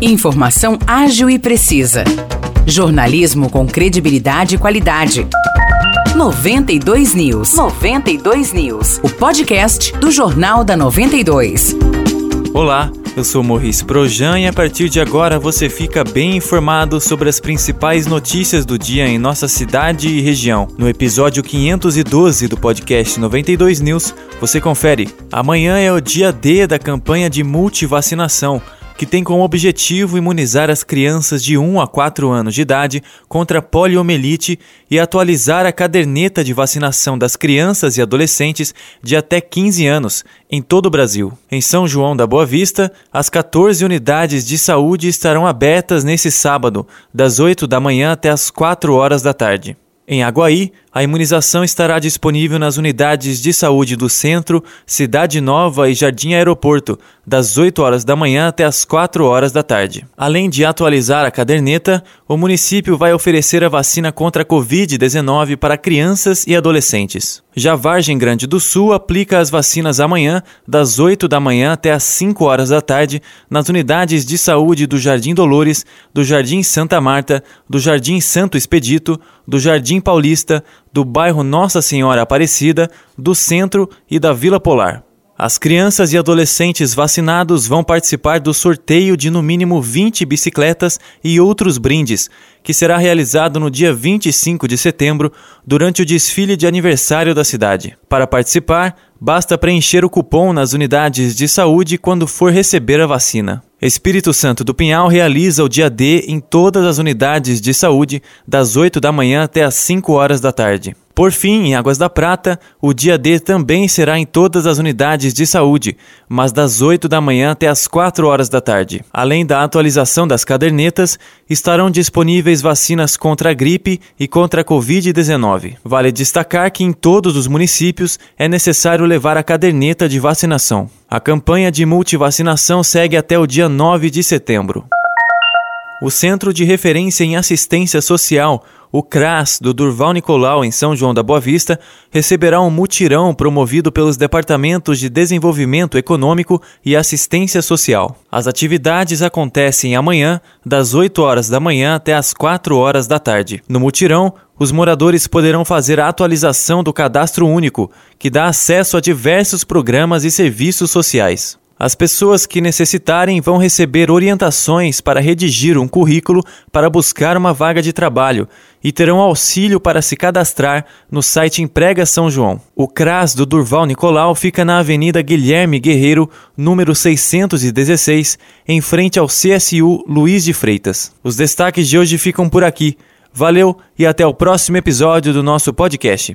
Informação ágil e precisa. Jornalismo com credibilidade e qualidade. 92 News. 92 News. O podcast do Jornal da 92. Olá, eu sou Maurice Projan e a partir de agora você fica bem informado sobre as principais notícias do dia em nossa cidade e região. No episódio 512 do podcast 92 News, você confere. Amanhã é o dia D da campanha de multivacinação que tem como objetivo imunizar as crianças de 1 a 4 anos de idade contra poliomielite e atualizar a caderneta de vacinação das crianças e adolescentes de até 15 anos em todo o Brasil. Em São João da Boa Vista, as 14 unidades de saúde estarão abertas nesse sábado, das 8 da manhã até as 4 horas da tarde. Em Aguaí, a imunização estará disponível nas unidades de saúde do Centro, Cidade Nova e Jardim Aeroporto, das 8 horas da manhã até as 4 horas da tarde. Além de atualizar a caderneta, o município vai oferecer a vacina contra a Covid-19 para crianças e adolescentes. Já Vargem Grande do Sul aplica as vacinas amanhã, das 8 da manhã até as 5 horas da tarde, nas unidades de saúde do Jardim Dolores, do Jardim Santa Marta, do Jardim Santo Expedito, do Jardim Paulista, do bairro Nossa Senhora Aparecida, do Centro e da Vila Polar. As crianças e adolescentes vacinados vão participar do sorteio de no mínimo 20 bicicletas e outros brindes, que será realizado no dia 25 de setembro, durante o desfile de aniversário da cidade. Para participar, basta preencher o cupom nas unidades de saúde quando for receber a vacina. Espírito Santo do Pinhal realiza o dia D em todas as unidades de saúde, das 8 da manhã até as 5 horas da tarde. Por fim, em Águas da Prata, o dia D também será em todas as unidades de saúde, mas das 8 da manhã até as 4 horas da tarde. Além da atualização das cadernetas, estarão disponíveis vacinas contra a gripe e contra a Covid-19. Vale destacar que em todos os municípios é necessário levar a caderneta de vacinação. A campanha de multivacinação segue até o dia 9 de setembro. O Centro de Referência em Assistência Social o CRAS do Durval Nicolau, em São João da Boa Vista, receberá um mutirão promovido pelos Departamentos de Desenvolvimento Econômico e Assistência Social. As atividades acontecem amanhã, das 8 horas da manhã até as 4 horas da tarde. No mutirão, os moradores poderão fazer a atualização do cadastro único, que dá acesso a diversos programas e serviços sociais. As pessoas que necessitarem vão receber orientações para redigir um currículo para buscar uma vaga de trabalho e terão auxílio para se cadastrar no site Emprega São João. O CRAS do Durval Nicolau fica na Avenida Guilherme Guerreiro, número 616, em frente ao CSU Luiz de Freitas. Os destaques de hoje ficam por aqui. Valeu e até o próximo episódio do nosso podcast.